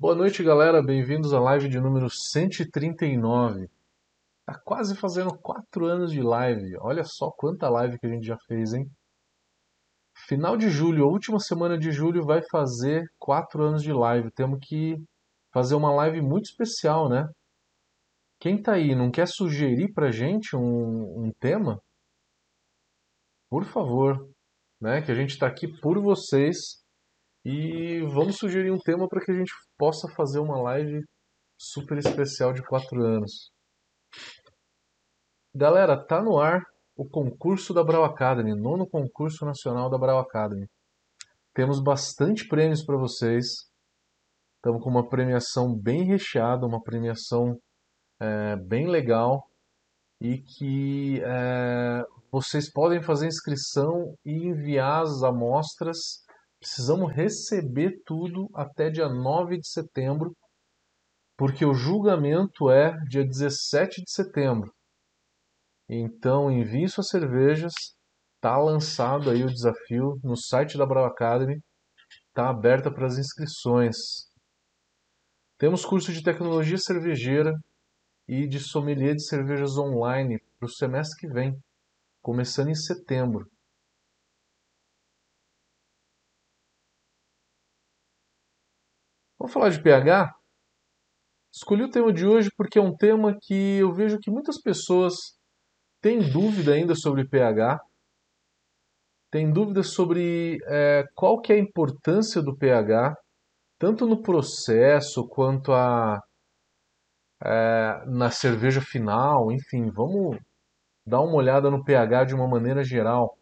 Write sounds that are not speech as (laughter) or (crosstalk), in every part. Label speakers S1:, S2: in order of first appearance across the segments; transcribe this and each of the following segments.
S1: Boa noite, galera. Bem-vindos à live de número 139. Tá quase fazendo quatro anos de live. Olha só quanta live que a gente já fez, hein? Final de julho, última semana de julho, vai fazer quatro anos de live. Temos que fazer uma live muito especial, né? Quem tá aí não quer sugerir pra gente um, um tema? Por favor, né? Que a gente está aqui por vocês e vamos sugerir um tema para que a gente possa fazer uma live super especial de quatro anos. Galera, tá no ar o concurso da Brau Academy, nono concurso nacional da Brau Academy. Temos bastante prêmios para vocês. Estamos com uma premiação bem recheada, uma premiação é, bem legal e que é, vocês podem fazer inscrição e enviar as amostras. Precisamos receber tudo até dia 9 de setembro, porque o julgamento é dia 17 de setembro. Então envie suas cervejas. Tá lançado aí o desafio no site da Brau Academy. Tá aberta para as inscrições. Temos curso de tecnologia cervejeira e de sommelier de cervejas online para o semestre que vem começando em setembro. Vamos falar de pH? Escolhi o tema de hoje porque é um tema que eu vejo que muitas pessoas têm dúvida ainda sobre pH, têm dúvida sobre é, qual que é a importância do pH, tanto no processo quanto a, é, na cerveja final, enfim, vamos Dá uma olhada no pH de uma maneira geral.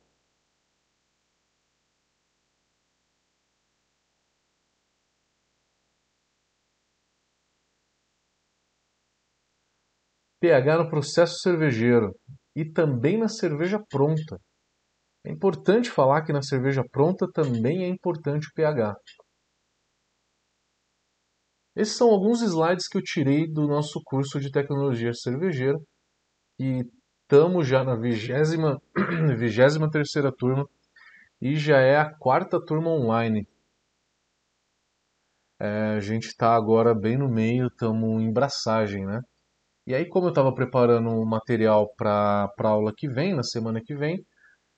S1: pH no processo cervejeiro e também na cerveja pronta. É importante falar que na cerveja pronta também é importante o pH. Esses são alguns slides que eu tirei do nosso curso de tecnologia cervejeira e estamos já na vigésima, (clears throat) vigésima terceira turma e já é a quarta turma online. É, a gente está agora bem no meio, estamos em braçagem, né? E aí, como eu estava preparando o material para a aula que vem, na semana que vem,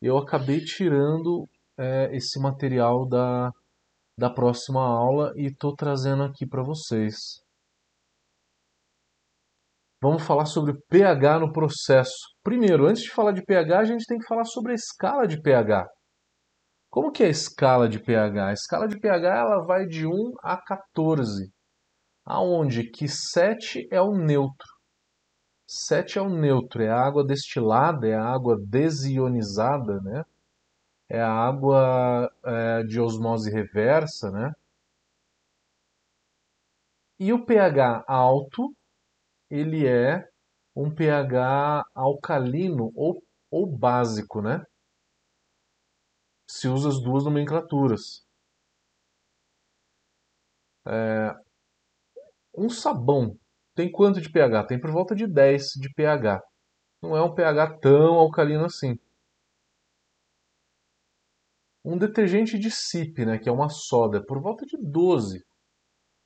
S1: eu acabei tirando é, esse material da, da próxima aula e estou trazendo aqui para vocês. Vamos falar sobre pH no processo. Primeiro, antes de falar de pH, a gente tem que falar sobre a escala de pH. Como que é a escala de pH? A escala de pH ela vai de 1 a 14, aonde que 7 é o neutro. 7 é o neutro, é a água destilada, é a água desionizada, né? É a água é, de osmose reversa, né? E o pH alto ele é um pH alcalino ou, ou básico, né? Se usa as duas nomenclaturas. É, um sabão tem quanto de pH? Tem por volta de 10 de pH. Não é um pH tão alcalino assim. Um detergente de SIP, né, que é uma soda, por volta de 12.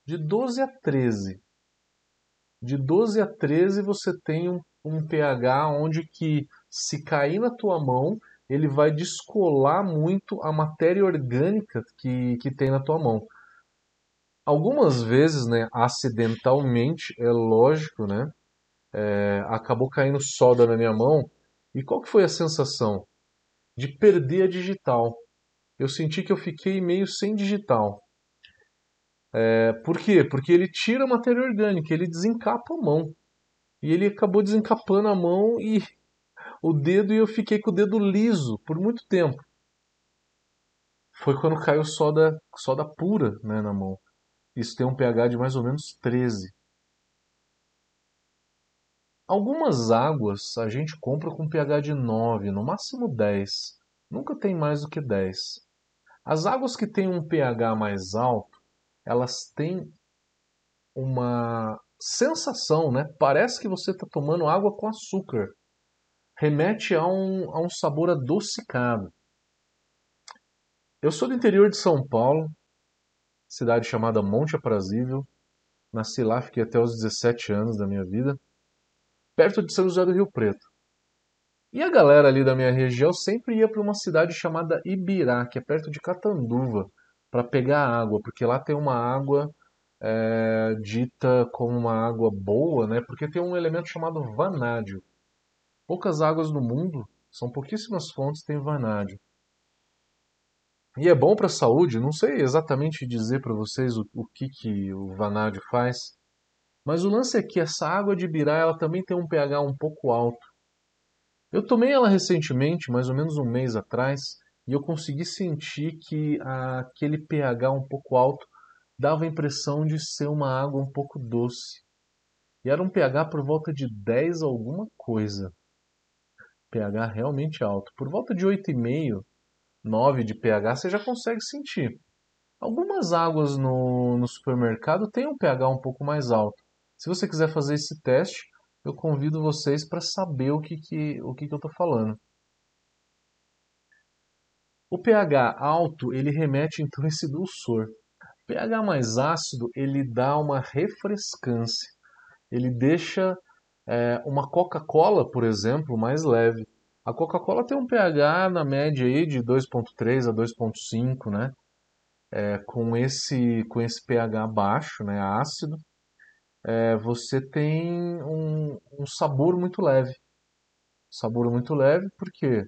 S1: De 12 a 13 de 12 a 13 você tem um, um pH onde que se cair na tua mão, ele vai descolar muito a matéria orgânica que, que tem na tua mão. Algumas vezes, né, acidentalmente, é lógico, né, é, acabou caindo soda na minha mão. E qual que foi a sensação? De perder a digital. Eu senti que eu fiquei meio sem digital. É, por quê? Porque ele tira a matéria orgânica, ele desencapa a mão. E ele acabou desencapando a mão e o dedo e eu fiquei com o dedo liso por muito tempo. Foi quando caiu soda, soda pura né, na mão. Isso tem um pH de mais ou menos 13. Algumas águas a gente compra com pH de 9, no máximo 10. Nunca tem mais do que 10. As águas que têm um pH mais alto, elas têm uma sensação, né? Parece que você está tomando água com açúcar. Remete a um, a um sabor adocicado. Eu sou do interior de São Paulo, cidade chamada Monte Aprazível. Nasci lá, fiquei até os 17 anos da minha vida, perto de São José do Rio Preto. E a galera ali da minha região sempre ia para uma cidade chamada Ibirá, que é perto de Catanduva, para pegar água, porque lá tem uma água é, dita como uma água boa, né? Porque tem um elemento chamado vanádio. Poucas águas no mundo, são pouquíssimas fontes têm vanádio. E é bom para a saúde, não sei exatamente dizer para vocês o, o, que, que o vanádio faz, mas o lance é que essa água de Ibirá ela também tem um pH um pouco alto. Eu tomei ela recentemente, mais ou menos um mês atrás, e eu consegui sentir que aquele pH um pouco alto dava a impressão de ser uma água um pouco doce. E era um pH por volta de 10 alguma coisa. pH realmente alto. Por volta de 8,5, 9 de pH você já consegue sentir. Algumas águas no, no supermercado têm um pH um pouco mais alto. Se você quiser fazer esse teste, eu convido vocês para saber o que, que, o que, que eu estou falando. O pH alto ele remete então a esse dulçor. O pH mais ácido ele dá uma refrescância. Ele deixa é, uma Coca-Cola, por exemplo, mais leve. A Coca-Cola tem um pH na média aí de 2.3 a 2.5, né? É, com esse com esse pH baixo, né, ácido, é, você tem um, um, sabor muito leve. Sabor muito leve porque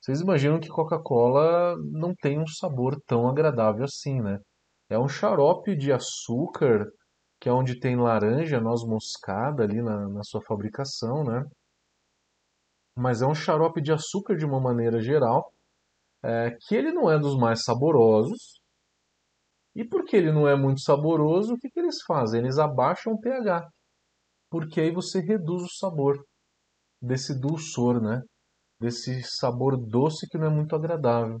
S1: vocês imaginam que Coca-Cola não tem um sabor tão agradável assim, né? É um xarope de açúcar, que é onde tem laranja, noz moscada ali na, na sua fabricação, né? Mas é um xarope de açúcar de uma maneira geral, é, que ele não é dos mais saborosos, e porque ele não é muito saboroso, o que, que eles fazem? Eles abaixam o pH. Porque aí você reduz o sabor desse dulçor, né? Desse sabor doce que não é muito agradável.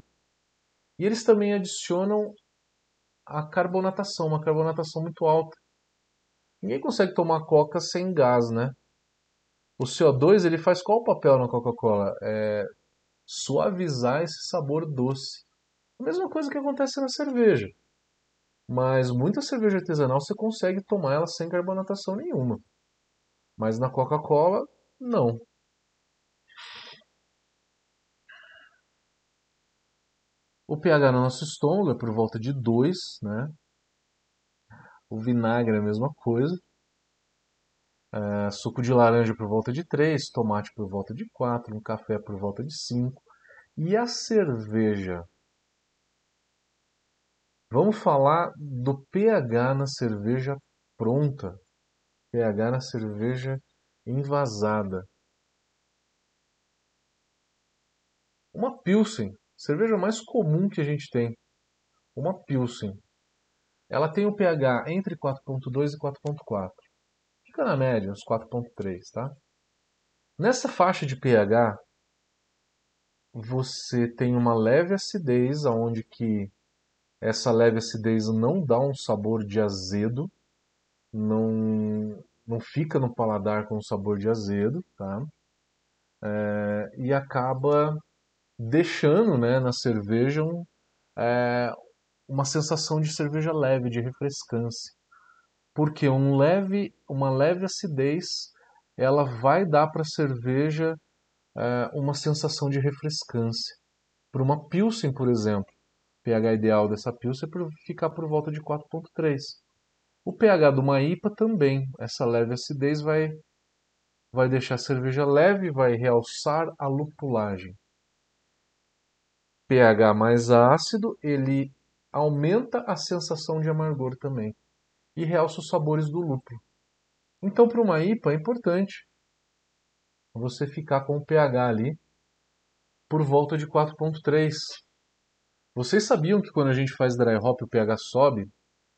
S1: E eles também adicionam a carbonatação, uma carbonatação muito alta. Ninguém consegue tomar coca sem gás, né? O CO2 ele faz qual papel na Coca-Cola? É suavizar esse sabor doce. A mesma coisa que acontece na cerveja. Mas muita cerveja artesanal você consegue tomar ela sem carbonatação nenhuma. Mas na Coca-Cola, não. O pH no nosso estômago é por volta de 2, né? O vinagre é a mesma coisa. É, suco de laranja por volta de 3, tomate por volta de 4, um café por volta de 5. E a cerveja? Vamos falar do pH na cerveja pronta, pH na cerveja envasada. Uma Pilsen, cerveja mais comum que a gente tem. Uma Pilsen. Ela tem o um pH entre 4.2 e 4.4. Fica na média, uns 4.3, tá? Nessa faixa de pH, você tem uma leve acidez, aonde que essa leve acidez não dá um sabor de azedo, não, não fica no paladar com sabor de azedo, tá? É, e acaba deixando né, na cerveja um, é, uma sensação de cerveja leve, de refrescância. Porque um leve, uma leve acidez ela vai dar para a cerveja é, uma sensação de refrescância. Para uma Pilsen, por exemplo, pH ideal dessa pilsen é ficar por volta de 4.3. O pH de uma IPA também, essa leve acidez vai, vai deixar a cerveja leve, vai realçar a lupulagem. pH mais ácido, ele aumenta a sensação de amargor também e realça os sabores do lúpulo. Então, para uma IPA é importante você ficar com o pH ali por volta de 4.3. Vocês sabiam que quando a gente faz dry hop o pH sobe?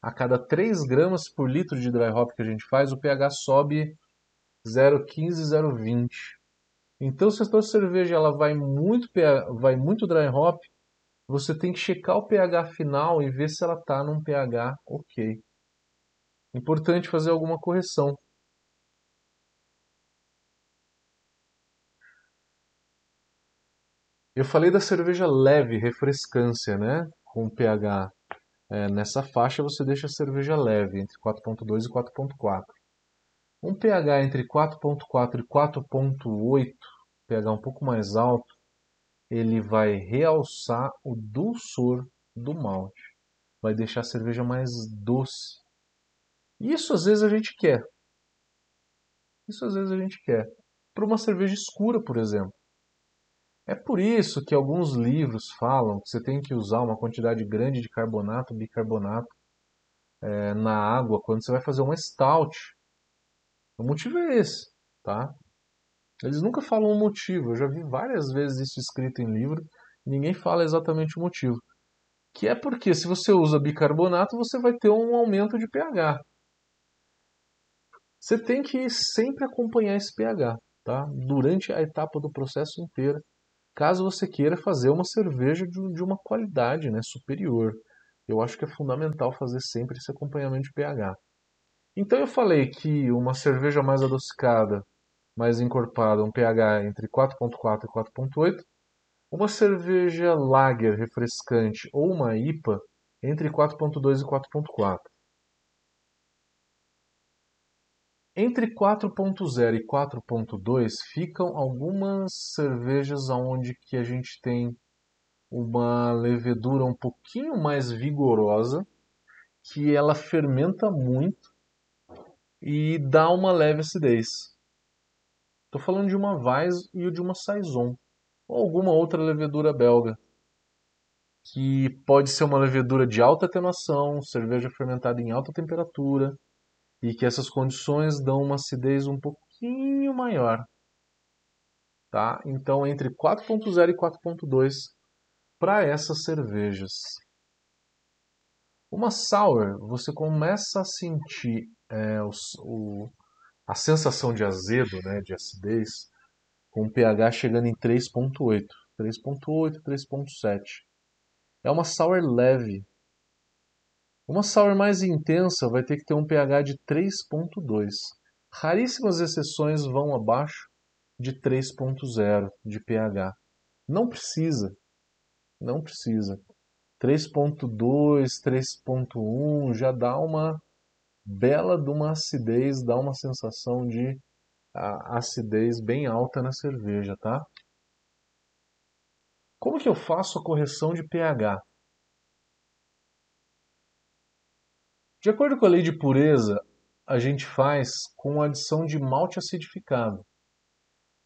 S1: A cada 3 gramas por litro de dry hop que a gente faz, o pH sobe 0,15, 0,20. Então, se a sua cerveja ela vai muito, vai muito dry hop, você tem que checar o pH final e ver se ela está num pH ok. Importante fazer alguma correção. Eu falei da cerveja leve, refrescância, né? Com pH. é, nessa faixa você deixa a cerveja leve, entre 4.2 e 4.4. Um pH entre 4.4 e 4.8, pH um pouco mais alto, ele vai realçar o dulçor do malte. Vai deixar a cerveja mais doce. Isso às vezes a gente quer. Isso às vezes a gente quer. Para uma cerveja escura, por exemplo. É por isso que alguns livros falam que você tem que usar uma quantidade grande de carbonato, bicarbonato é, na água quando você vai fazer uma stout. O motivo é esse, tá? Eles nunca falam o motivo. Eu já vi várias vezes isso escrito em livro. E ninguém fala exatamente o motivo. Que é porque se você usa bicarbonato, você vai ter um aumento de pH. Você tem que sempre acompanhar esse pH, tá? Durante a etapa do processo inteira caso você queira fazer uma cerveja de, uma qualidade né, superior. Eu acho que é fundamental fazer sempre esse acompanhamento de pH. Então eu falei que uma cerveja mais adocicada, mais encorpada, um pH entre 4.4 e 4.8, uma cerveja lager refrescante ou uma IPA entre 4.2 e 4.4. Entre 4.0 e 4.2 ficam algumas cervejas onde que a gente tem uma levedura um pouquinho mais vigorosa, que ela fermenta muito e dá uma leve acidez. Estou falando de uma Weiss e de uma Saison, ou alguma outra levedura belga, que pode ser uma levedura de alta atenuação, cerveja fermentada em alta temperatura, e que essas condições dão uma acidez um pouquinho maior. Tá? Então, entre 4.0 e 4.2 para essas cervejas. Uma sour, você começa a sentir é, o, o, a sensação de azedo, né, de acidez, com o pH chegando em 3.8, 3.8, 3.7. É uma sour leve, uma sour mais intensa vai ter que ter um pH de 3.2. Raríssimas exceções vão abaixo de 3.0 de pH. Não precisa. Não precisa. 3.2, 3.1 já dá uma bela de uma acidez, dá uma sensação de acidez bem alta na cerveja, tá? Como que eu faço a correção de pH? De acordo com a lei de pureza, a gente faz com a adição de malte acidificado. O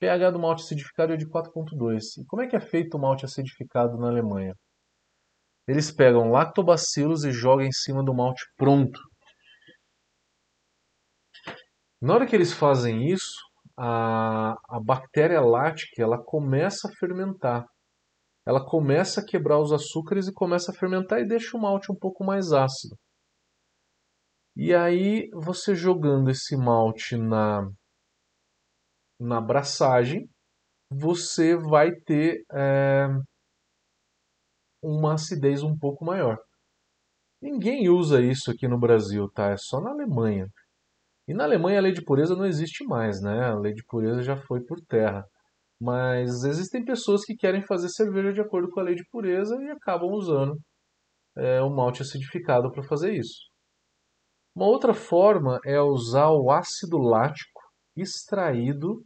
S1: pH do malte acidificado é de 4.2. E como é que é feito o malte acidificado na Alemanha? Eles pegam lactobacilos e jogam em cima do malte pronto. Na hora que eles fazem isso, a, a bactéria lática ela começa a fermentar. Ela começa a quebrar os açúcares e começa a fermentar e deixa o malte um pouco mais ácido. E aí você jogando esse malte na, na braçagem, você vai ter é, uma acidez um pouco maior. Ninguém usa isso aqui no Brasil, tá? É só na Alemanha. E na Alemanha a lei de pureza não existe mais, né? A lei de pureza já foi por terra. Mas existem pessoas que querem fazer cerveja de acordo com a lei de pureza e acabam usando é, o malte acidificado para fazer isso. Uma outra forma é usar o ácido lático extraído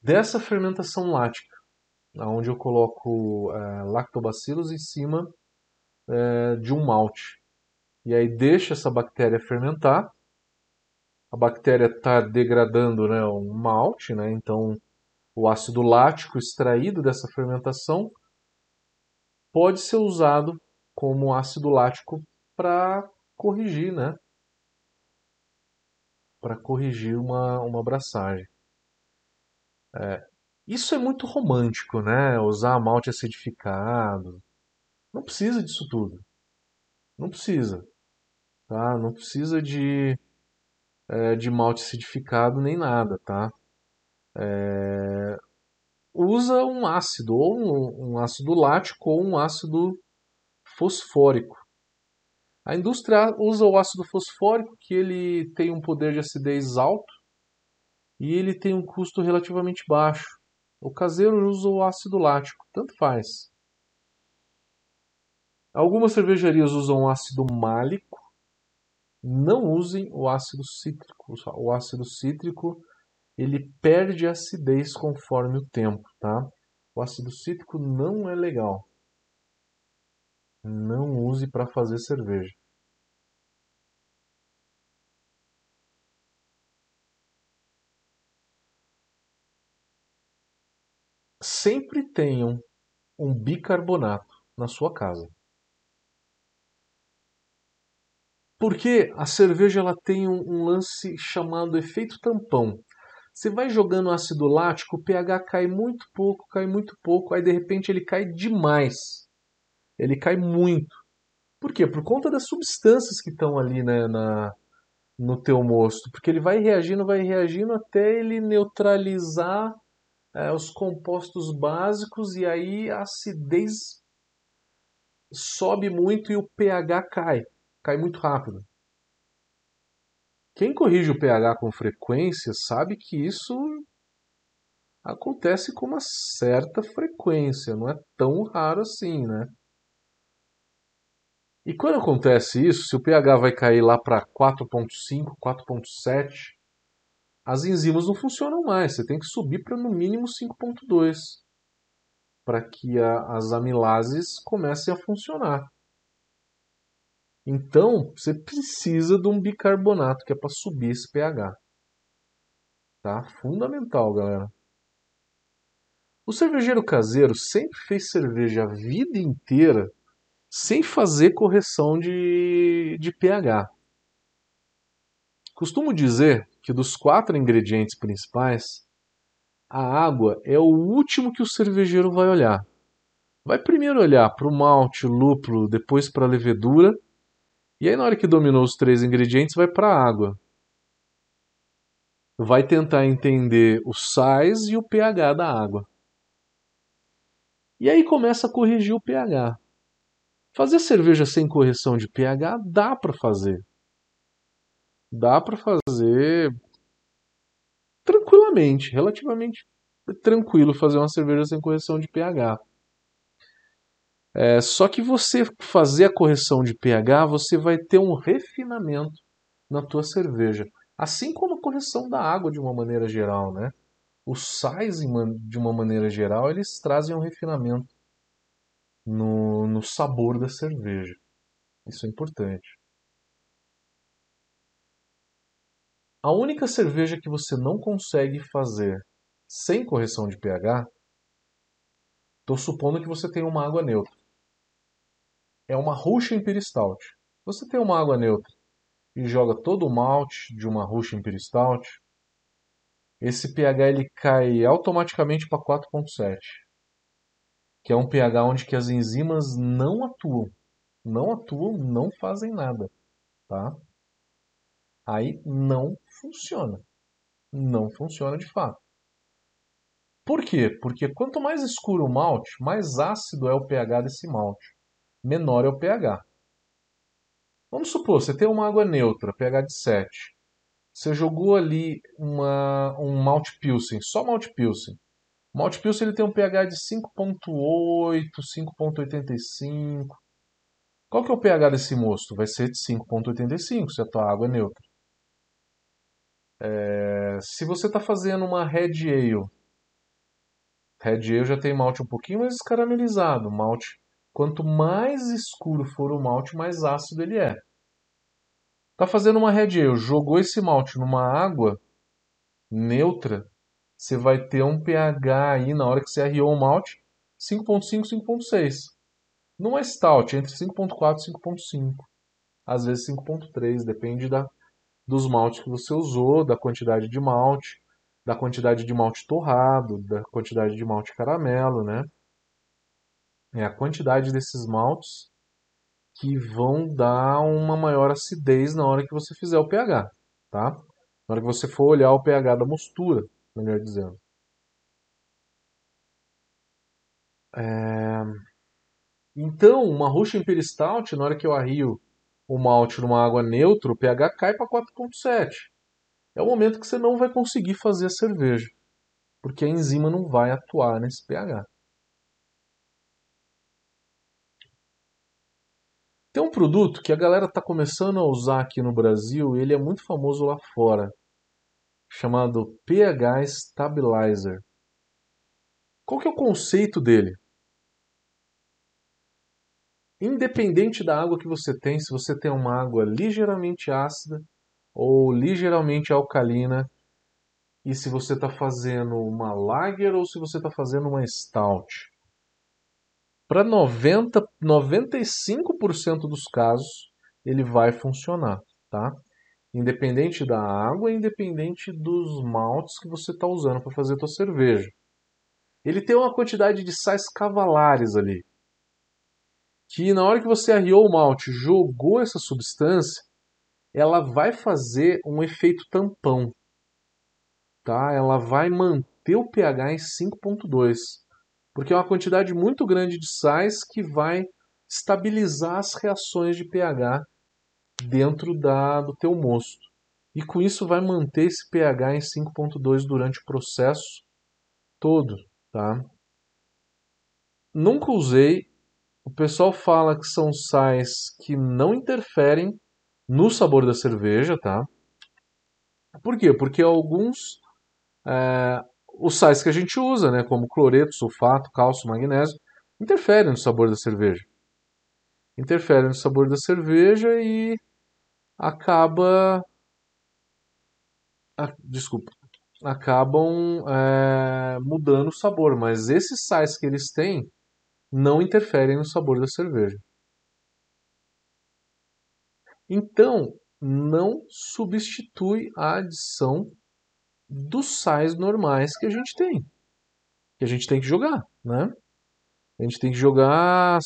S1: dessa fermentação lática, onde eu coloco é, lactobacilos em cima é, de um malte. E aí deixa essa bactéria fermentar. A bactéria está degradando né, um malte, né, então o ácido lático extraído dessa fermentação pode ser usado como ácido lático para corrigir, né? Para corrigir uma, uma abraçagem. É, isso é muito romântico, né? Usar malte acidificado. Não precisa disso tudo. Não precisa. Tá? Não precisa de, é, de malte acidificado nem nada, tá? É, usa um ácido, ou um, um ácido lático ou um ácido fosfórico. A indústria usa o ácido fosfórico, que ele tem um poder de acidez alto e ele tem um custo relativamente baixo. O caseiro usa o ácido lático, tanto faz. Algumas cervejarias usam ácido málico. Não usem o ácido cítrico. O ácido cítrico ele perde acidez conforme o tempo, tá? O ácido cítrico não é legal. Não use para fazer cerveja. Sempre tenham um bicarbonato na sua casa. Porque a cerveja ela tem um, um lance chamado efeito tampão. Você vai jogando ácido lático, o pH cai muito pouco, cai muito pouco, aí de repente ele cai demais. Ele cai muito. Por quê? Por conta das substâncias que estão ali né, na, no teu mosto. Porque ele vai reagindo, vai reagindo até ele neutralizar é, os compostos básicos e aí a acidez sobe muito e o pH cai. Cai muito rápido. Quem corrige o pH com frequência sabe que isso acontece com uma certa frequência, não é tão raro assim, né? E quando acontece isso, se o pH vai cair lá para 4.5, 4.7, as enzimas não funcionam mais. Você tem que subir para no mínimo 5.2 para que a, as amilases comecem a funcionar. Então, você precisa de um bicarbonato que é para subir esse pH. Tá? Fundamental, galera. O cervejeiro caseiro sempre fez cerveja a vida inteira sem fazer correção de, de pH. Costumo dizer que dos quatro ingredientes principais, a água é o último que o cervejeiro vai olhar. Vai primeiro olhar para o malte, lúpulo, depois para a levedura e aí, na hora que dominou os três ingredientes, vai para a água. Vai tentar entender os sais e o pH da água. E aí começa a corrigir o pH. Fazer cerveja sem correção de pH dá para fazer. Dá para fazer tranquilamente, relativamente tranquilo fazer uma cerveja sem correção de pH. É, só que você fazer a correção de pH, você vai ter um refinamento na tua cerveja. Assim como a correção da água de uma maneira geral, né? Os sais, de uma maneira geral, eles trazem um refinamento no, no sabor da cerveja. Isso é importante. A única cerveja que você não consegue fazer sem correção de pH, estou supondo que você tem uma água neutra é uma Russian Imperial Stout. Você tem uma água neutra e joga todo o malte de uma Russian Imperial Stout, esse pH ele cai automaticamente para 4.7, que é um pH onde que as enzimas não atuam, não atuam, não fazem nada, tá? Aí não funciona, não funciona de fato. Por quê? Porque quanto mais escuro o malte, mais ácido é o pH desse malte menor é o pH. Vamos supor, você tem uma água neutra, pH de 7. Você jogou ali uma, um Malt Pilsen, só Malt Pilsen. O Malt Pilsen ele tem um pH de 5.8, 5.85. Qual que é o pH desse mosto? Vai ser de 5.85 se a tua água é neutra. É, se você está fazendo uma Red Ale, Red Ale já tem malte um pouquinho mais escaramelizado, malte Quanto mais escuro for o malte, mais ácido ele é. Tá fazendo uma red ale, jogou esse malte numa água neutra, você vai ter um pH aí na hora que você arriou o malte 5.5, 5.6. Não é stout, é entre 5.4 e 5.5. Às vezes 5.3, depende da, dos maltes que você usou, da quantidade de malte, da quantidade de malte torrado, da quantidade de malte caramelo, né? é a quantidade desses maltes que vão dar uma maior acidez na hora que você fizer o pH, tá? Na hora que você for olhar o pH da mostura, melhor dizendo. É... Então, uma Russian Imperial Stout, na hora que eu arrio o malte numa água neutra, o pH cai para 4.7. É o momento que você não vai conseguir fazer a cerveja, porque a enzima não vai atuar nesse pH. Tem um produto que a galera está começando a usar aqui no Brasil, ele é muito famoso lá fora, chamado pH Stabilizer. Qual que é o conceito dele? Independente da água que você tem, se você tem uma água ligeiramente ácida ou ligeiramente alcalina, e se você está fazendo uma lager ou se você está fazendo uma stout. Para 90, 95% dos casos, ele vai funcionar, tá? Independente da água, independente dos maltes que você está usando para fazer a tua cerveja. Ele tem uma quantidade de sais cavalares ali, que na hora que você arriou o malte, jogou essa substância, ela vai fazer um efeito tampão, tá? Ela vai manter o pH em 5.2, porque é uma quantidade muito grande de sais que vai estabilizar as reações de pH dentro da, do teu mosto. E com isso vai manter esse pH em 5.2 durante o processo todo, tá? Nunca usei. O pessoal fala que são sais que não interferem no sabor da cerveja, tá? Por quê? Porque alguns é, os sais que a gente usa, né, como cloreto, sulfato, cálcio, magnésio, interferem no sabor da cerveja. Interferem no sabor da cerveja e acaba. Desculpa. Acabam é, mudando o sabor, mas esses sais que eles têm não interferem no sabor da cerveja. Então, não substitui a adição dos sais normais que a gente tem. Que a gente tem que jogar, né? A gente tem que jogar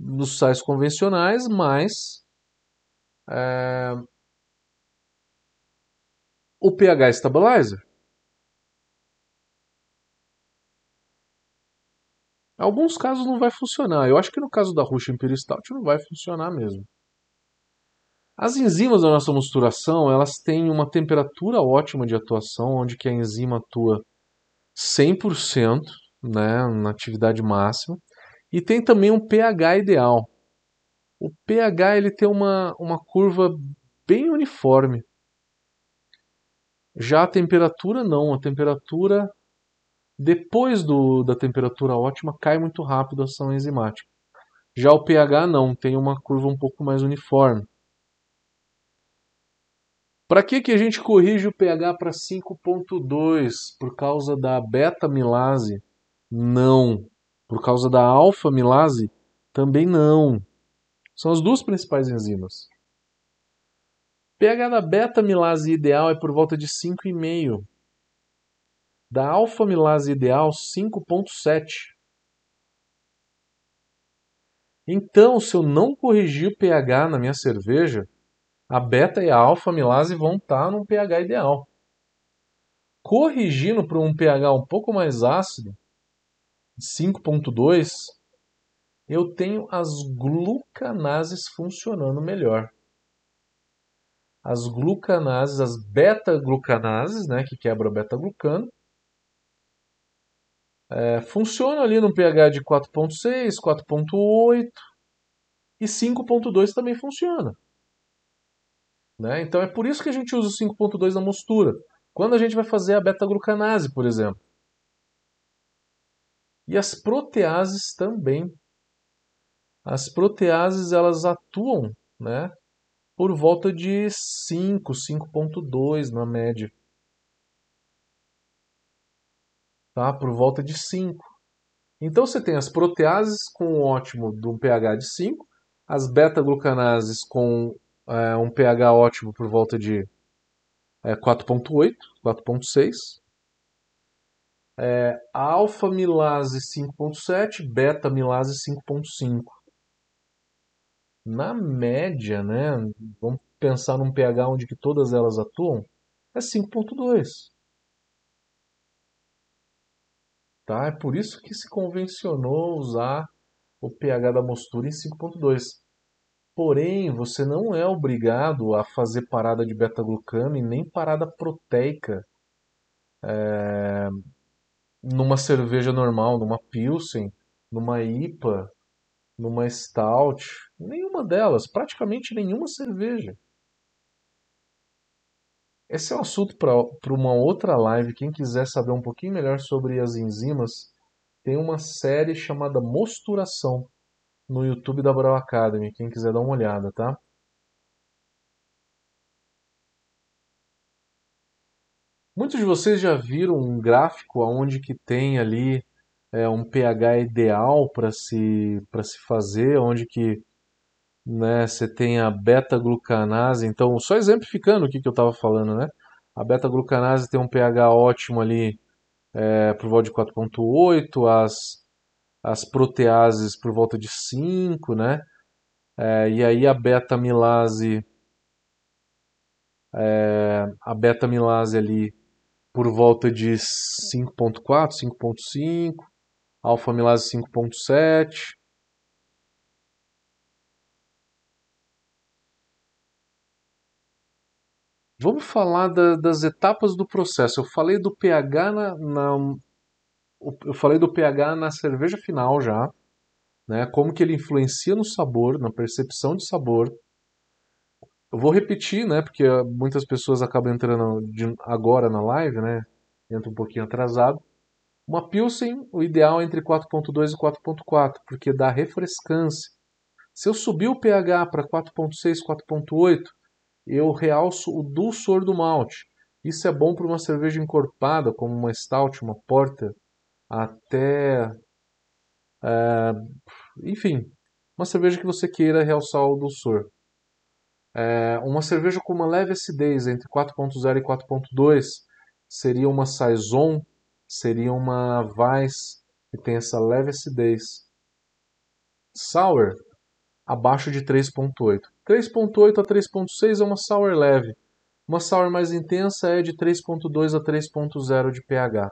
S1: nos sais convencionais, mas é, o pH Stabilizer. Em alguns casos não vai funcionar. Eu acho que no caso da Russian Imperial Stout não vai funcionar mesmo. As enzimas da nossa mosturação, elas têm uma temperatura ótima de atuação, onde que a enzima atua 100%, né, na atividade máxima, e tem também um pH ideal. O pH ele tem uma, uma curva bem uniforme. Já a temperatura não, a temperatura depois do, da temperatura ótima cai muito rápido a ação enzimática. Já o pH não, tem uma curva um pouco mais uniforme. Para que, que a gente corrige o pH para 5.2? Por causa da beta-milase? Não. Por causa da alfa-milase? Também não. São as duas principais enzimas. pH da beta-milase ideal é por volta de 5,5. Da alfa-milase ideal, 5,7. Então, se eu não corrigir o pH na minha cerveja, a beta e a alfa milase vão estar num pH ideal. Corrigindo para um pH um pouco mais ácido, 5.2, eu tenho as glucanases funcionando melhor. As glucanases, as beta-glucanases, né, que quebra beta-glucano, é, funcionam ali no pH de 4.6, 4.8 e 5.2 também funciona. Né? Então é por isso que a gente usa o 5.2 na mostura. Quando a gente vai fazer a beta-glucanase, por exemplo. E as proteases também. As proteases elas atuam né, por volta de 5, 5.2 na média. Tá? Por volta de 5. Então você tem as proteases com um ótimo de um pH de 5, as beta-glucanases com é, um pH ótimo por volta de é, 4.8, 4.6. É, alfa-milase 5.7, beta-milase 5.5. Na média, né, vamos pensar num pH onde que todas elas atuam, é 5.2. Tá? É por isso que se convencionou usar o pH da mostura em 5.2. Porém, você não é obrigado a fazer parada de beta-glucane nem parada proteica é, numa cerveja normal, numa Pilsen, numa IPA, numa stout, nenhuma delas, praticamente nenhuma cerveja. Esse é um assunto para uma outra live. Quem quiser saber um pouquinho melhor sobre as enzimas, tem uma série chamada Mosturação no YouTube da Brau Academy. Quem quiser dar uma olhada, tá? Muitos de vocês já viram um gráfico onde que tem ali é, um pH ideal para se, se fazer, onde que né, você tem a beta-glucanase. Então, só exemplificando o que, que eu estava falando, né? A beta-glucanase tem um pH ótimo ali é, por volta de 4.8, as, as proteases por volta de 5, né? É, e aí a beta-milase é, a beta-milase ali por volta de 5.4, 5.5, alfa-milase 5.7. Vamos falar da, das etapas do processo. Eu falei do pH na, na, eu falei do pH na cerveja final já, né? Como que ele influencia no sabor, na percepção de sabor. Eu vou repetir, né? Porque muitas pessoas acabam entrando de, agora na live, né? Entra um pouquinho atrasado. Uma Pilsen, o ideal é entre 4.2 e 4.4, porque dá refrescância. Se eu subir o pH para 4.6, 4.8, eu realço o dulçor do malte. Isso é bom para uma cerveja encorpada, como uma stout, uma porter, até... É, enfim, uma cerveja que você queira realçar o dulçor. É, uma cerveja com uma leve acidez entre 4.0 e 4.2 seria uma Saison, seria uma Weiss, que tem essa leve acidez. Sour, abaixo de 3.8. 3.8 a 3.6 é uma Sour leve. Uma Sour mais intensa é de 3.2 a 3.0 de pH.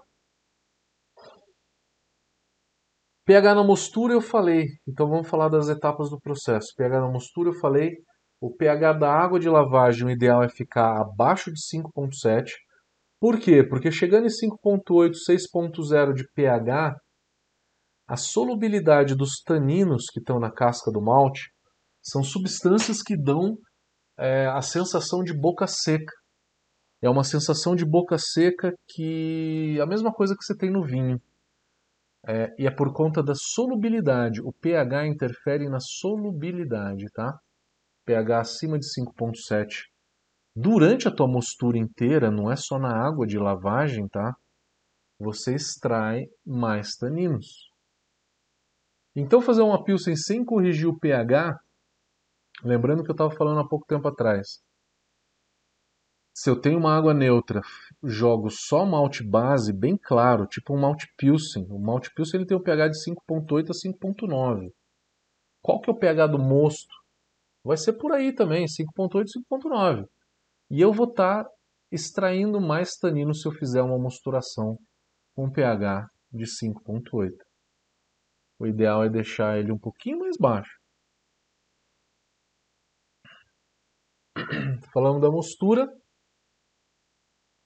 S1: pH na mostura eu falei, então vamos falar das etapas do processo. pH na mostura eu falei, o pH da água de lavagem, o ideal é ficar abaixo de 5.7. Por quê? Porque chegando em 5.8, 6.0 de pH, a solubilidade dos taninos que estão na casca do malte são substâncias que dão é, a sensação de boca seca. É uma sensação de boca seca que a mesma coisa que você tem no vinho. É, e é por conta da solubilidade. O pH interfere na solubilidade, tá? pH acima de 5.7 durante a tua mostura inteira, não é só na água de lavagem, tá? Você extrai mais taninos. Então fazer uma pilsen sem corrigir o pH, lembrando que eu estava falando há pouco tempo atrás. Se eu tenho uma água neutra, jogo só malte base, bem claro, tipo um malte pilsen. O malte pilsen ele tem o pH de 5.8 a 5.9. Qual que é o pH do mosto? Vai ser por aí também, 5.8, 5.9. E eu vou estar tá extraindo mais tanino se eu fizer uma mosturação com pH de 5.8. O ideal é deixar ele um pouquinho mais baixo. (clears throat) Falando da mostura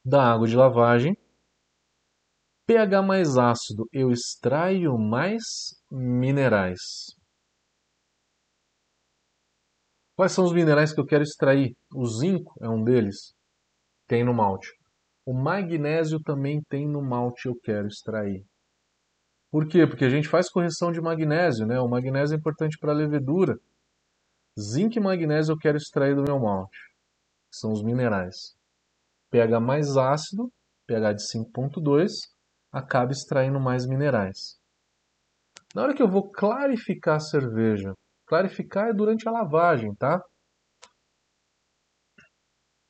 S1: da água de lavagem, pH mais ácido, eu extraio mais minerais. Quais são os minerais que eu quero extrair? O zinco é um deles, tem no malte. O magnésio também tem no malte, eu quero extrair. Por quê? Porque a gente faz correção de magnésio, né? O magnésio é importante para a levedura. Zinco e magnésio eu quero extrair do meu malte. São os minerais. pH mais ácido, pH de 5.2, acaba extraindo mais minerais. Na hora que eu vou clarificar a cerveja Clarificar é durante a lavagem, tá?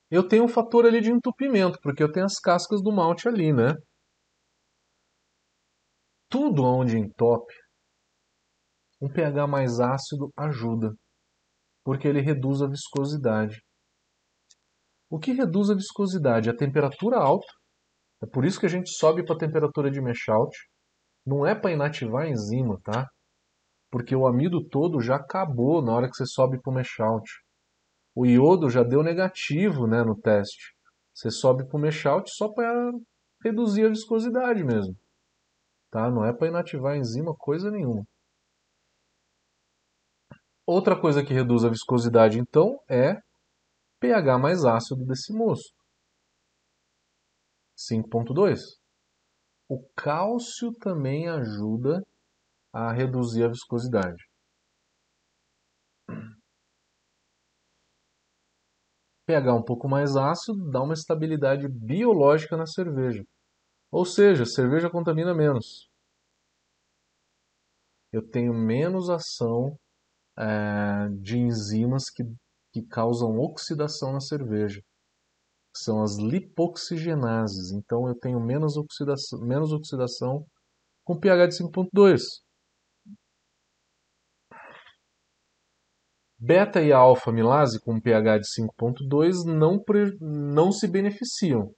S1: Eu tenho um fator ali de entupimento, porque eu tenho as cascas do malte ali, né? Tudo onde entope, um pH mais ácido ajuda, porque ele reduz a viscosidade. O que reduz a viscosidade? A temperatura alta. É por isso que a gente sobe para a temperatura de mesh out. Não é para inativar a enzima, tá? Porque o amido todo já acabou na hora que você sobe para o mesh. O iodo já deu negativo né, no teste. Você sobe para o mesh só para reduzir a viscosidade mesmo. Tá? Não é para inativar a enzima coisa nenhuma. Outra coisa que reduz a viscosidade, então, é pH mais ácido desse mosto. 5.2. O cálcio também ajuda a reduzir a viscosidade. pH um pouco mais ácido dá uma estabilidade biológica na cerveja. Ou seja, a cerveja contamina menos. Eu tenho menos ação é, de enzimas que, que causam oxidação na cerveja. São as lipoxigenases. Então eu tenho menos oxidação, menos oxidação com pH de 5.2. Beta e alfa amilase com pH de 5.2 não, não se beneficiam,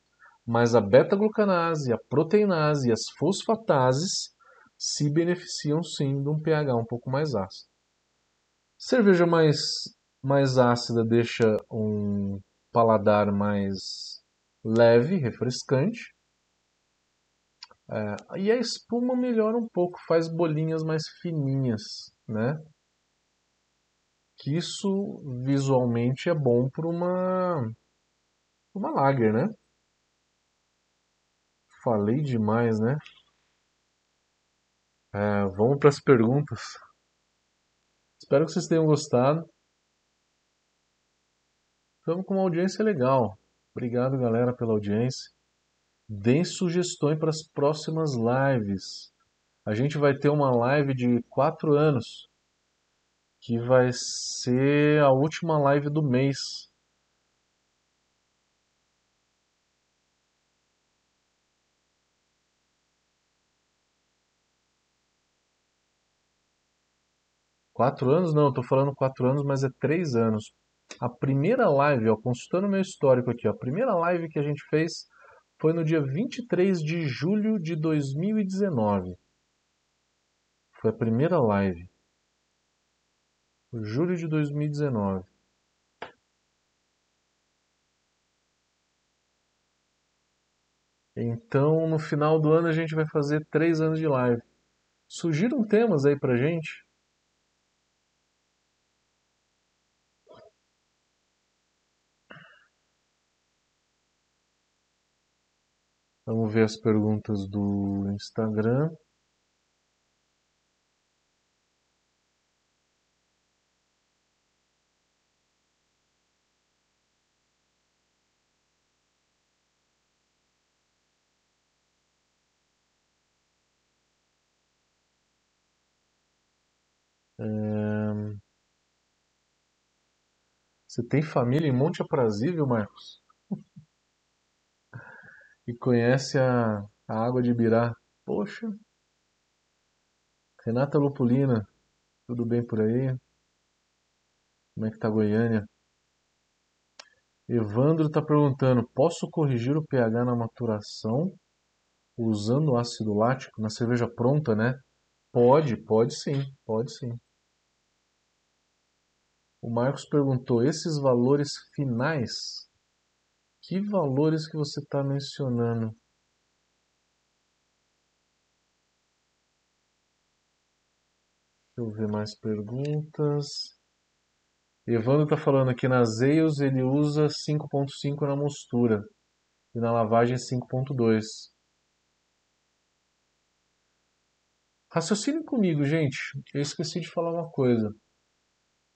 S1: mas a beta-glucanase, a proteinase e as fosfatases se beneficiam sim de um pH um pouco mais ácido. Cerveja mais, mais ácida deixa um paladar mais leve, refrescante. É, e a espuma melhora um pouco, faz bolinhas mais fininhas, né? Que isso visualmente é bom para uma uma lager, né? Falei demais, né? É, vamos para as perguntas. Espero que vocês tenham gostado. Estamos com uma audiência legal. Obrigado, galera, pela audiência. Deem sugestões para as próximas lives. A gente vai ter uma live de 4 anos que vai ser a última live do mês. Quatro anos? Não, tô falando quatro anos, mas é três anos. A primeira live, ó, consultando meu histórico aqui, ó, a primeira live que a gente fez foi no dia 23 de julho de 2019. Foi a primeira live julho de 2019. Então, no final do ano, a gente vai fazer três anos de live. Sugiram temas aí pra gente. Vamos ver as perguntas do Instagram. Você tem família em Monte Aprazível, Marcos? e conhece a, a água de Ibirá? Poxa. Renata Lupulina, tudo bem por aí? Como é que tá Goiânia? Evandro está perguntando: posso corrigir o pH na maturação usando ácido lático na cerveja pronta, né? Pode, pode sim, pode sim. O Marcos perguntou: esses valores finais, que valores que você está mencionando? Deixa eu ver mais perguntas. Evandro está falando aqui nas Eios ele usa 5.5 na mostura e na lavagem 5.2. Raciocine comigo, gente. Eu esqueci de falar uma coisa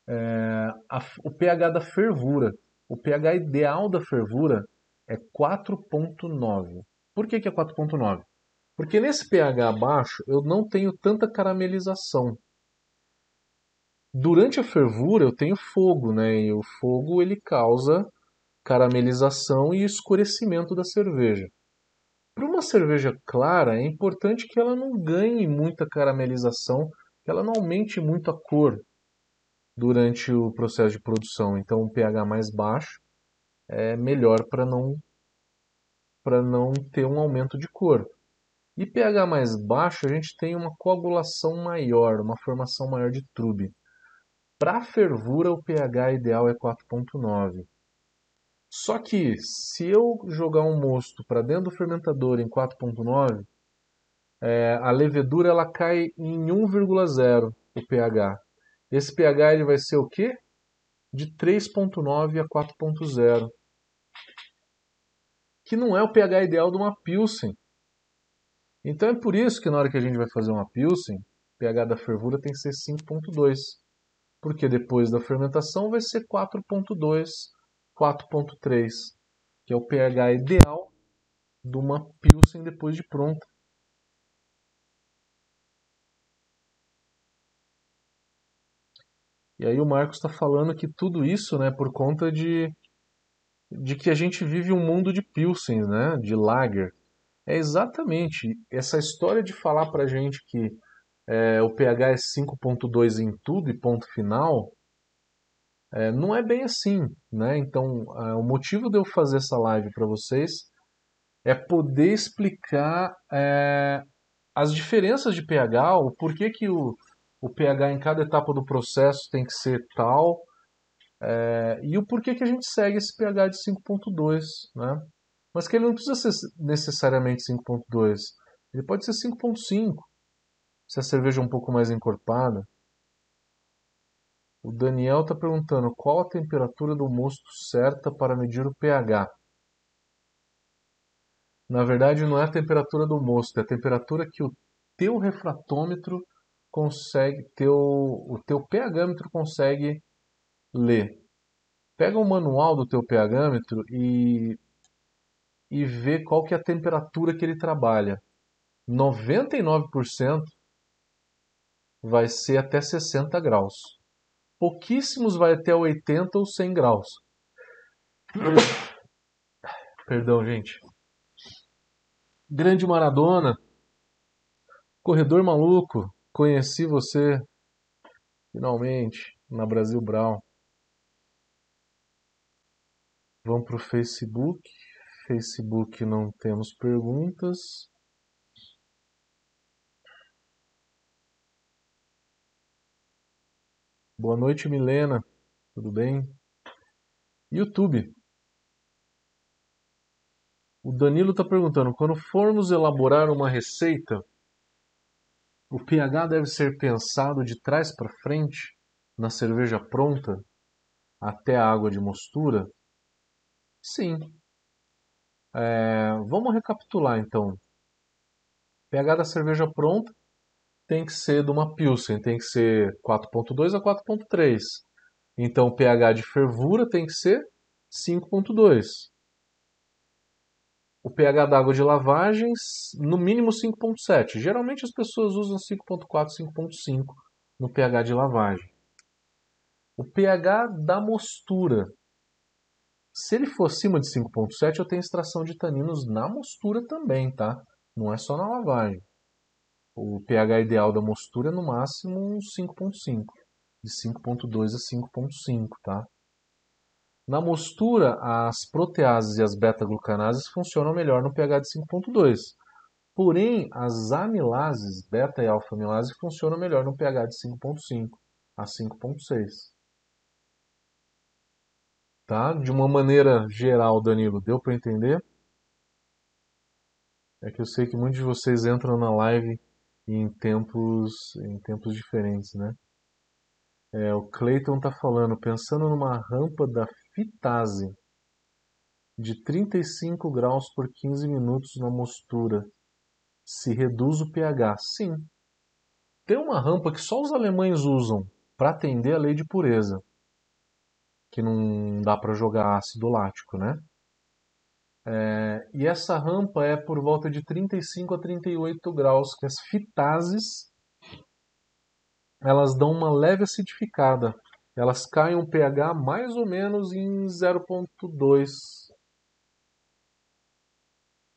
S1: é, a, o pH da fervura. O pH ideal da fervura é 4.9. Por que, que é 4.9? Porque nesse pH baixo eu não tenho tanta caramelização. Durante a fervura eu tenho fogo, né? E o fogo ele causa caramelização e escurecimento da cerveja. Para uma cerveja clara é importante que ela não ganhe muita caramelização, que ela não aumente muito a cor durante o processo de produção. Então, um pH mais baixo é melhor para não para não ter um aumento de cor. E pH mais baixo, a gente tem uma coagulação maior, uma formação maior de trube. Para fervura, o pH ideal é 4.9. Só que, se eu jogar um mosto para dentro do fermentador em 4.9, é, a levedura ela cai em 1,0 o pH Esse pH ele vai ser o quê? De 3.9 a 4.0. Que não é o pH ideal de uma Pilsen. Então é por isso que na hora que a gente vai fazer uma Pilsen, o pH da fervura tem que ser 5.2. Porque depois da fermentação vai ser 4.2, 4.3, que é o pH ideal de uma Pilsen depois de pronta. E aí o Marcos está falando que tudo isso, né, por conta de, de que a gente vive um mundo de Pilsen, né, de Lager. É exatamente essa história de falar para gente que é, o pH é 5.2 em tudo e ponto final, é, não é bem assim, né? Então, é, o motivo de eu fazer essa live para vocês é poder explicar é, as diferenças de pH, o porquê que o, o pH em cada etapa do processo tem que ser tal, é, e o porquê que a gente segue esse pH de 5.2, né? Mas que ele não precisa ser necessariamente 5.2, ele pode ser 5.5, se a cerveja é um pouco mais encorpada. O Daniel está perguntando qual a temperatura do mosto certa para medir o pH. Na verdade, não é a temperatura do mosto, é a temperatura que o teu refratômetro consegue, teu, o teu pHmetro consegue ler. Pega o manual do teu pHmetro e, e vê qual que é a temperatura que ele trabalha. 99% vai ser até 60 graus. Pouquíssimos vai até 80 ou 100 graus. Perdão, gente. Grande Maradona, corredor maluco, conheci você finalmente na Brasil Brown. Vamos para o Facebook. Facebook não temos perguntas. Boa noite, Milena. Tudo bem? YouTube. O Danilo está perguntando: quando formos elaborar uma receita, o pH deve ser pensado de trás para frente, na cerveja pronta, até a água de mostura? Sim. É, vamos recapitular então. pH da cerveja pronta tem que ser de uma Pilsen, tem que ser 4.2 a 4.3. Então o pH de fervura tem que ser 5.2. O pH da água de lavagem, no mínimo 5.7. Geralmente as pessoas usam 5.4, 5.5 no pH de lavagem. O pH da mostura. Se ele for acima de 5.7, eu tenho extração de taninos na mostura também, tá? Não é só na lavagem. O pH ideal da mostura é no máximo 5.5, de 5.2 a 5.5, tá? Na mostura, as proteases e as beta-glucanases funcionam melhor no pH de 5.2. Porém, as amilases, beta e alfa-amilase, funcionam melhor no pH de 5.5 a 5.6. Tá? De uma maneira geral, Danilo, deu para entender? É que eu sei que muitos de vocês entram na live em tempos, em tempos diferentes, né? É, o Clayton está falando, pensando numa rampa da fitase de 35 graus por 15 minutos na mostura, se reduz o pH? Sim. Tem uma rampa que só os alemães usam para atender a lei de pureza, que não dá para jogar ácido lático, né? É, e essa rampa é por volta de 35 a 38 graus, que as fitases elas dão uma leve acidificada. Elas caem um pH mais ou menos em 0.2.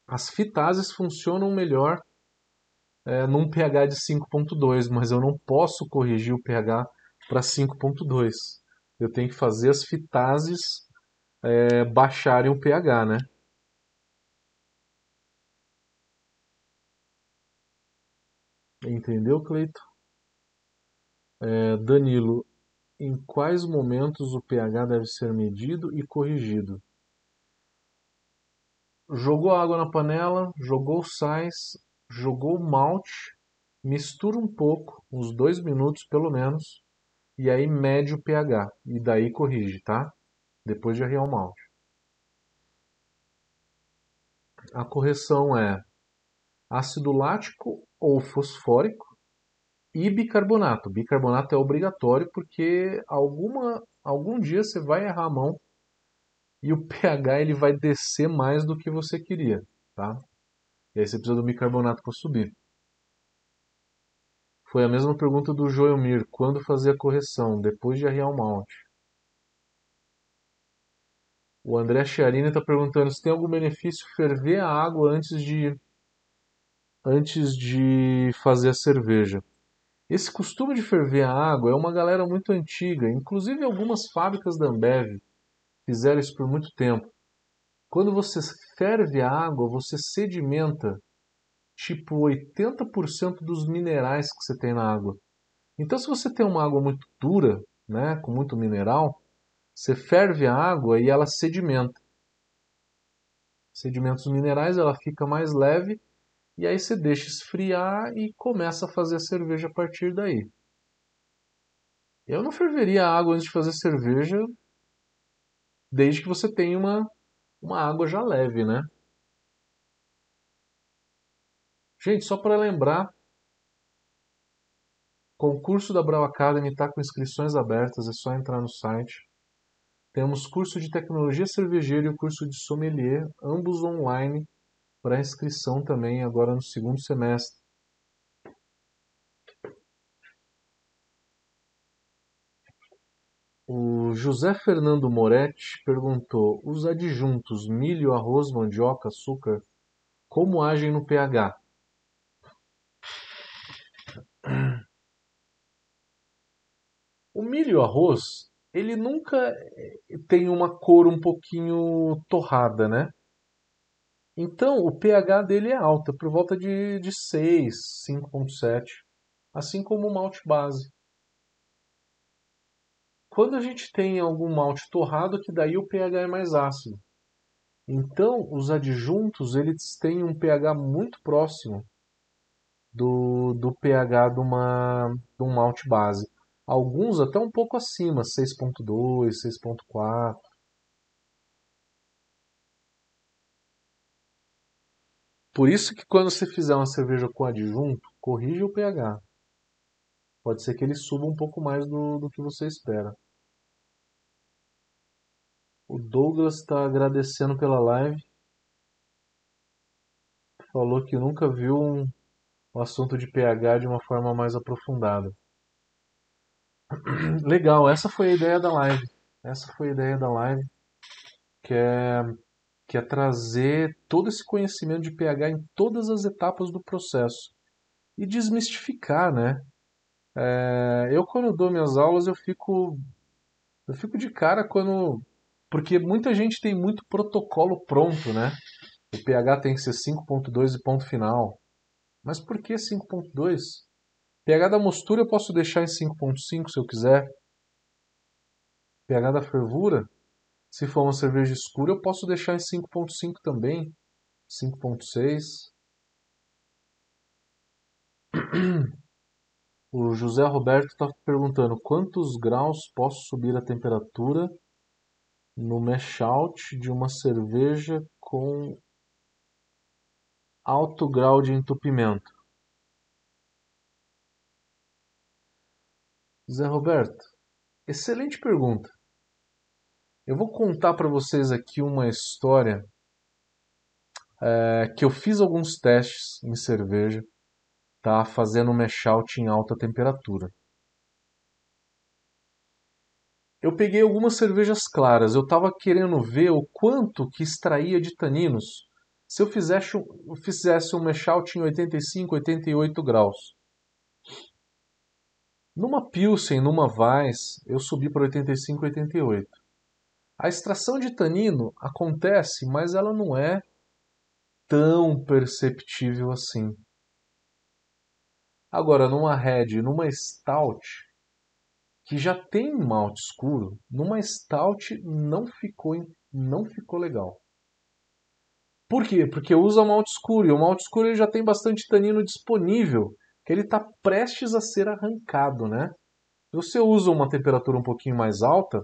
S1: As fitases funcionam melhor é, num pH de 5.2, mas eu não posso corrigir o pH para 5.2. Eu tenho que fazer as fitases é, baixarem o pH, né? Entendeu, Cleito? É, Danilo, em quais momentos o pH deve ser medido e corrigido? Jogou água na panela, jogou sais, jogou malte, mistura um pouco, uns dois minutos pelo menos, e aí mede o pH e daí corrige, tá? Depois de arriar o malte. A correção é ácido lático ou fosfórico e bicarbonato. Bicarbonato é obrigatório porque alguma, algum dia você vai errar a mão e o (laughs) pH ele vai descer mais do que você queria, tá? E aí você precisa do bicarbonato para subir. Foi a mesma pergunta do Joelmir, quando fazer a correção, depois de arriar o malte. O André Chiarini está perguntando se tem algum benefício ferver a água antes de antes de fazer a cerveja. Esse costume de ferver a água é uma galera muito antiga, inclusive algumas fábricas da Ambev fizeram isso por muito tempo. Quando você ferve a água, você sedimenta tipo 80% dos minerais que você tem na água. Então, se você tem uma água muito dura, né, com muito mineral, você ferve a água e ela sedimenta. Sedimenta os minerais, ela fica mais leve e aí você deixa esfriar e começa a fazer a cerveja a partir daí. Eu não ferveria a água antes de fazer cerveja, desde que você tenha uma, uma água já leve, né? Gente, só para lembrar, concurso da Brau Academy está com inscrições abertas, é só entrar no site. Temos curso de tecnologia cervejeira e o curso de sommelier, ambos online, para inscrição também agora no segundo semestre. O José Fernando Moretti perguntou: os adjuntos milho, arroz, mandioca, açúcar, como agem no pH? O milho e o arroz, ele nunca eh, tem uma cor um pouquinho torrada, né? Então, o pH dele é alto, por volta de, de 6, 5.7, assim como o malte base. Quando a gente tem algum malte torrado, que daí o pH é mais ácido. Então, os adjuntos eles têm um pH muito próximo do, do pH de, uma, de um malte base. Alguns até um pouco acima, 6.2, 6.4. Por isso que quando você fizer uma cerveja com adjunto, corrija o pH. Pode ser que ele suba um pouco mais do, do que você espera. O Douglas está agradecendo pela live. Falou que nunca viu um, um assunto de pH de uma forma mais aprofundada. (clears throat) Legal, essa foi a ideia da live. Essa foi a ideia da live, que é, que é trazer todo esse conhecimento de pH em todas as etapas do processo e desmistificar, né? É, eu quando dou minhas aulas eu fico eu fico de cara quando porque muita gente tem muito protocolo pronto, né? O pH tem que ser 5.2 e ponto final. Mas por que 5.2? pH da mostura eu posso deixar em 5.5 se eu quiser. pH da fervura, se for uma cerveja escura, eu posso deixar em 5.5 também. 5.6. (clears throat) O José Roberto está perguntando quantos graus posso subir a temperatura no mash out de uma cerveja com alto grau de entupimento. Zé Roberto, excelente pergunta. Eu vou contar para vocês aqui uma história é, que eu fiz alguns testes em cerveja tá fazendo mash out em alta temperatura. Eu peguei algumas cervejas claras, eu estava querendo ver o quanto que extraía de taninos se eu fizesse, fizesse um mash out em 85, 88 graus. Numa Pilsen, numa Weiss, eu subi para 85, 88. A extração de tanino acontece, mas ela não é tão perceptível assim. Agora, numa Red, numa Stout, que já tem malte escuro, numa Stout não ficou, não ficou legal. Por quê? Porque usa malte escuro e o malte escuro ele já tem bastante tanino disponível, que ele está prestes a ser arrancado, né? Se você usa uma temperatura um pouquinho mais alta,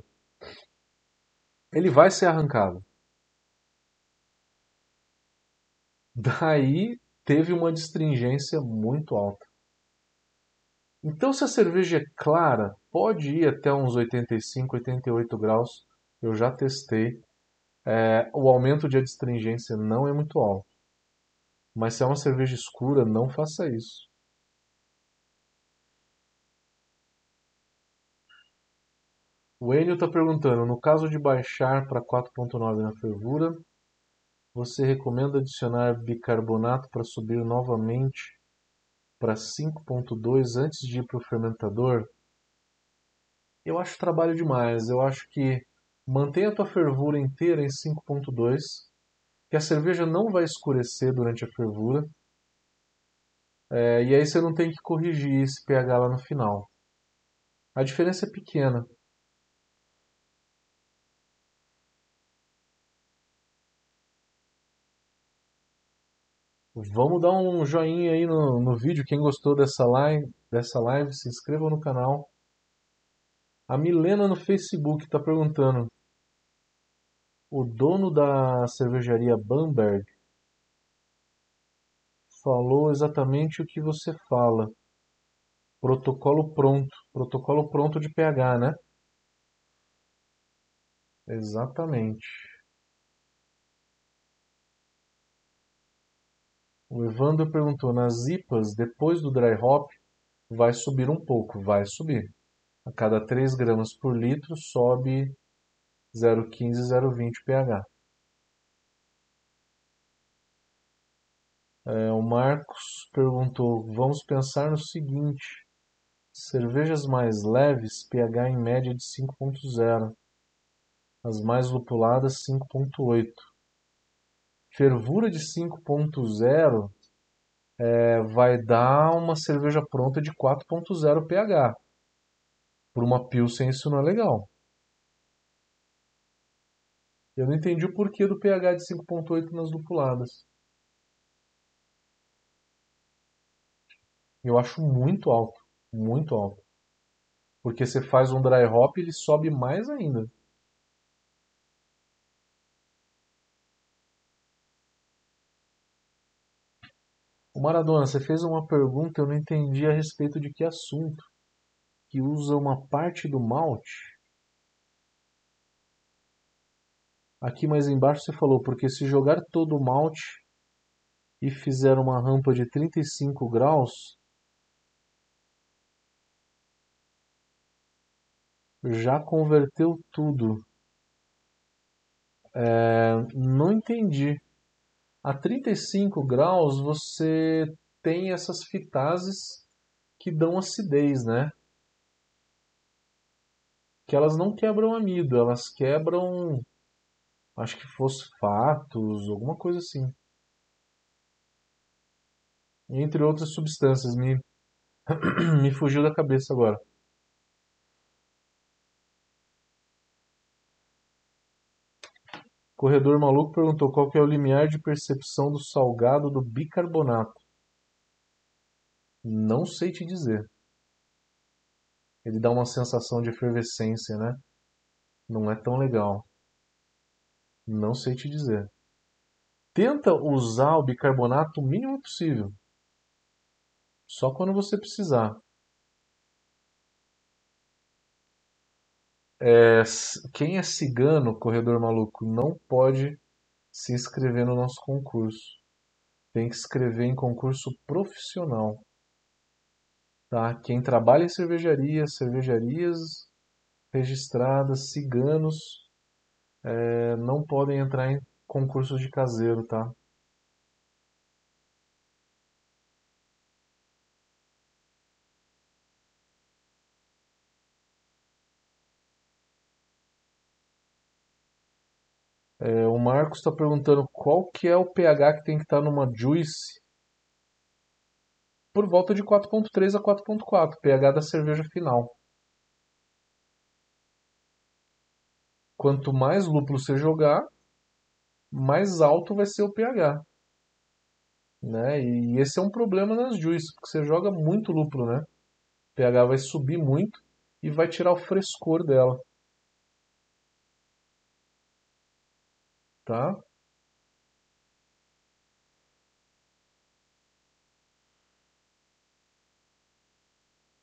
S1: ele vai ser arrancado. Daí teve uma distringência muito alta. Então, se a cerveja é clara, pode ir até uns 85, 88 graus. Eu já testei. É, o aumento de adstringência não é muito alto. Mas se é uma cerveja escura, não faça isso. O Enio está perguntando, no caso de baixar para 4.9 na fervura, você recomenda adicionar bicarbonato para subir novamente para 5.2 antes de ir para o fermentador? Eu acho trabalho demais. Eu acho que mantenha a tua fervura inteira em 5.2, que a cerveja não vai escurecer durante a fervura. É, e aí você não tem que corrigir esse pH lá no final. A diferença é pequena. Vamos dar um joinha aí no, no vídeo. Quem gostou dessa live, dessa live, se inscreva no canal. A Milena no Facebook está perguntando: o dono da cervejaria Bamberg falou exatamente o que você fala. Protocolo pronto. Protocolo pronto de pH, né? Exatamente. O Evandro perguntou: nas IPAs, depois do dry hop, vai subir um pouco? Vai subir. A cada 3 gramas por litro sobe 0,15 0,20 pH. É, o Marcos perguntou: vamos pensar no seguinte: cervejas mais leves, pH em média de 5,0, as mais lupuladas 5,8 fervura de 5.0 é, vai dar uma cerveja pronta de 4.0 pH. Por uma Pilsen isso não é legal. Eu não entendi o porquê do pH de 5.8 nas lupuladas. Eu acho muito alto, muito alto. Porque você faz um dry hop, ele sobe mais ainda. O Maradona, você fez uma pergunta, eu não entendi a respeito de que assunto. Que usa uma parte do malte. Aqui mais embaixo você falou, porque se jogar todo o malte e fizer uma rampa de 35 graus, já converteu tudo. É, não entendi. A 35 graus você tem essas fitases que dão acidez, né? Que elas não quebram amido, elas quebram, acho que fosfatos, alguma coisa assim. Entre outras substâncias, me, (coughs) me fugiu da cabeça agora. Corredor Maluco perguntou qual que é o limiar de percepção do salgado do bicarbonato. Não sei te dizer. Ele dá uma sensação de efervescência, né? Não é tão legal. Não sei te dizer. Tenta usar o bicarbonato o mínimo possível. Só quando você precisar. É, quem é cigano, corredor maluco, não pode se inscrever no nosso concurso. Tem que escrever em concurso profissional. Tá? Quem trabalha em cervejaria, cervejarias registradas, ciganos, é, não podem entrar em concursos de caseiro, tá? Marcos está perguntando qual que é o pH que tem que estar tá numa Juice por volta de 4.3 a 4.4, pH da cerveja final. Quanto mais lúpulo você jogar, mais alto vai ser o pH. Né? E esse é um problema nas juice, porque você joga muito lúpulo, né? O pH vai subir muito e vai tirar o frescor dela. Tá?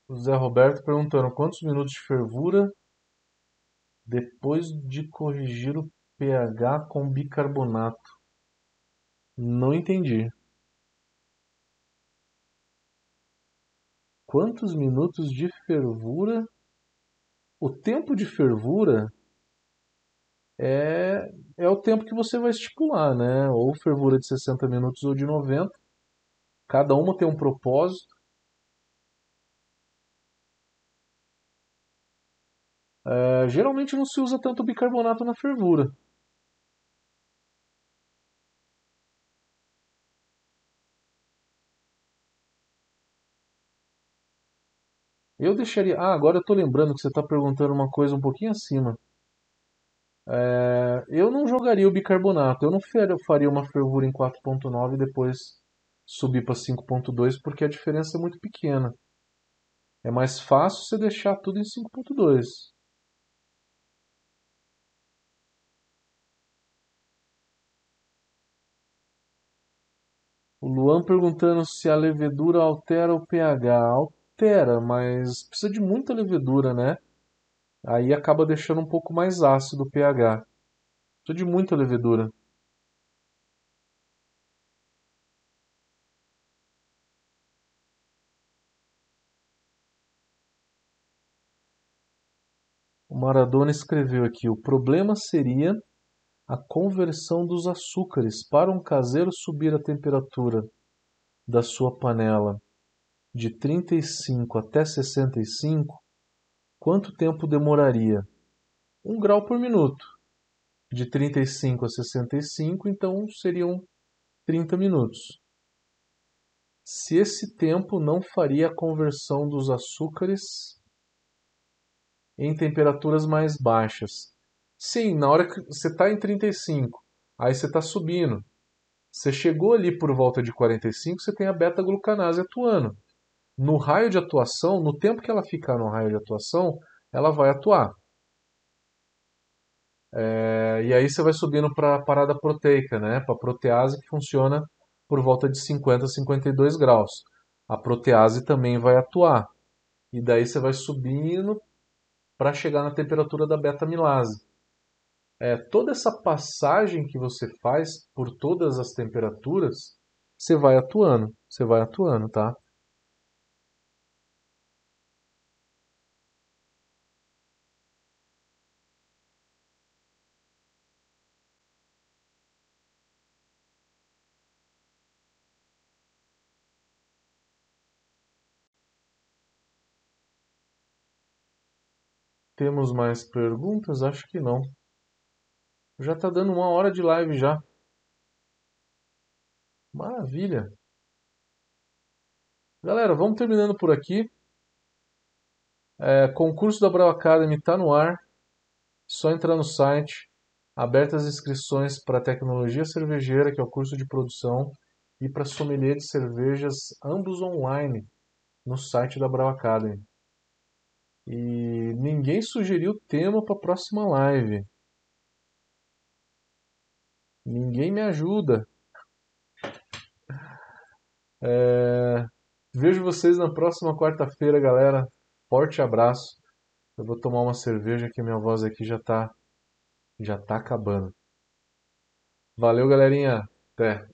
S1: O Zé Roberto perguntando quantos minutos de fervura depois de corrigir o pH com bicarbonato. Não entendi. Quantos minutos de fervura? O tempo de fervura é, é o tempo que você vai estipular, né? Ou fervura de 60 minutos ou de 90. Cada uma tem um propósito. É, geralmente não se usa tanto bicarbonato na fervura. Eu deixaria. Ah, agora eu estou lembrando que você está perguntando uma coisa um pouquinho acima. É, eu não jogaria o bicarbonato. Eu não faria uma fervura em 4.9 e depois subir para 5.2 porque a diferença é muito pequena. É mais fácil você deixar tudo em 5.2. O Luan perguntando se a levedura altera o pH altera, mas precisa de muita levedura, né? Aí acaba deixando um pouco mais ácido o pH. Precisa de muita levedura. O Maradona escreveu aqui: o problema seria a conversão dos açúcares para um caseiro subir a temperatura da sua panela de 35 até 65, quanto tempo demoraria? 1 grau por minuto. De 35 a 65, então seriam 30 minutos. Se esse tempo não faria a conversão dos açúcares em temperaturas mais baixas. Sim, na hora que você está em 35, aí você está subindo. Você chegou ali por volta de 45, você tem a beta-glucanase atuando no raio de atuação, no tempo que ela ficar no raio de atuação, ela vai atuar. É, e aí você vai subindo para a parada proteica, né? Para a protease que funciona por volta de 50 a 52 graus. A protease também vai atuar. E daí você vai subindo para chegar na temperatura da beta-milase. É, toda essa passagem que você faz por todas as temperaturas, você vai atuando, você vai atuando, tá? Temos mais perguntas? Acho que não. Já está dando uma hora de live já. Maravilha. Galera, vamos terminando por aqui. É, concurso da Brau Academy está no ar. Só entrar no site. Abertas inscrições para tecnologia cervejeira, que é o curso de produção, e para sommelier de cervejas, ambos online, no site da Brau Academy. E ninguém sugeriu tema para a próxima live. Ninguém me ajuda. É... Vejo vocês na próxima quarta-feira, galera. Forte abraço. Eu vou tomar uma cerveja que minha voz aqui já tá já tá acabando. Valeu, galerinha. Até.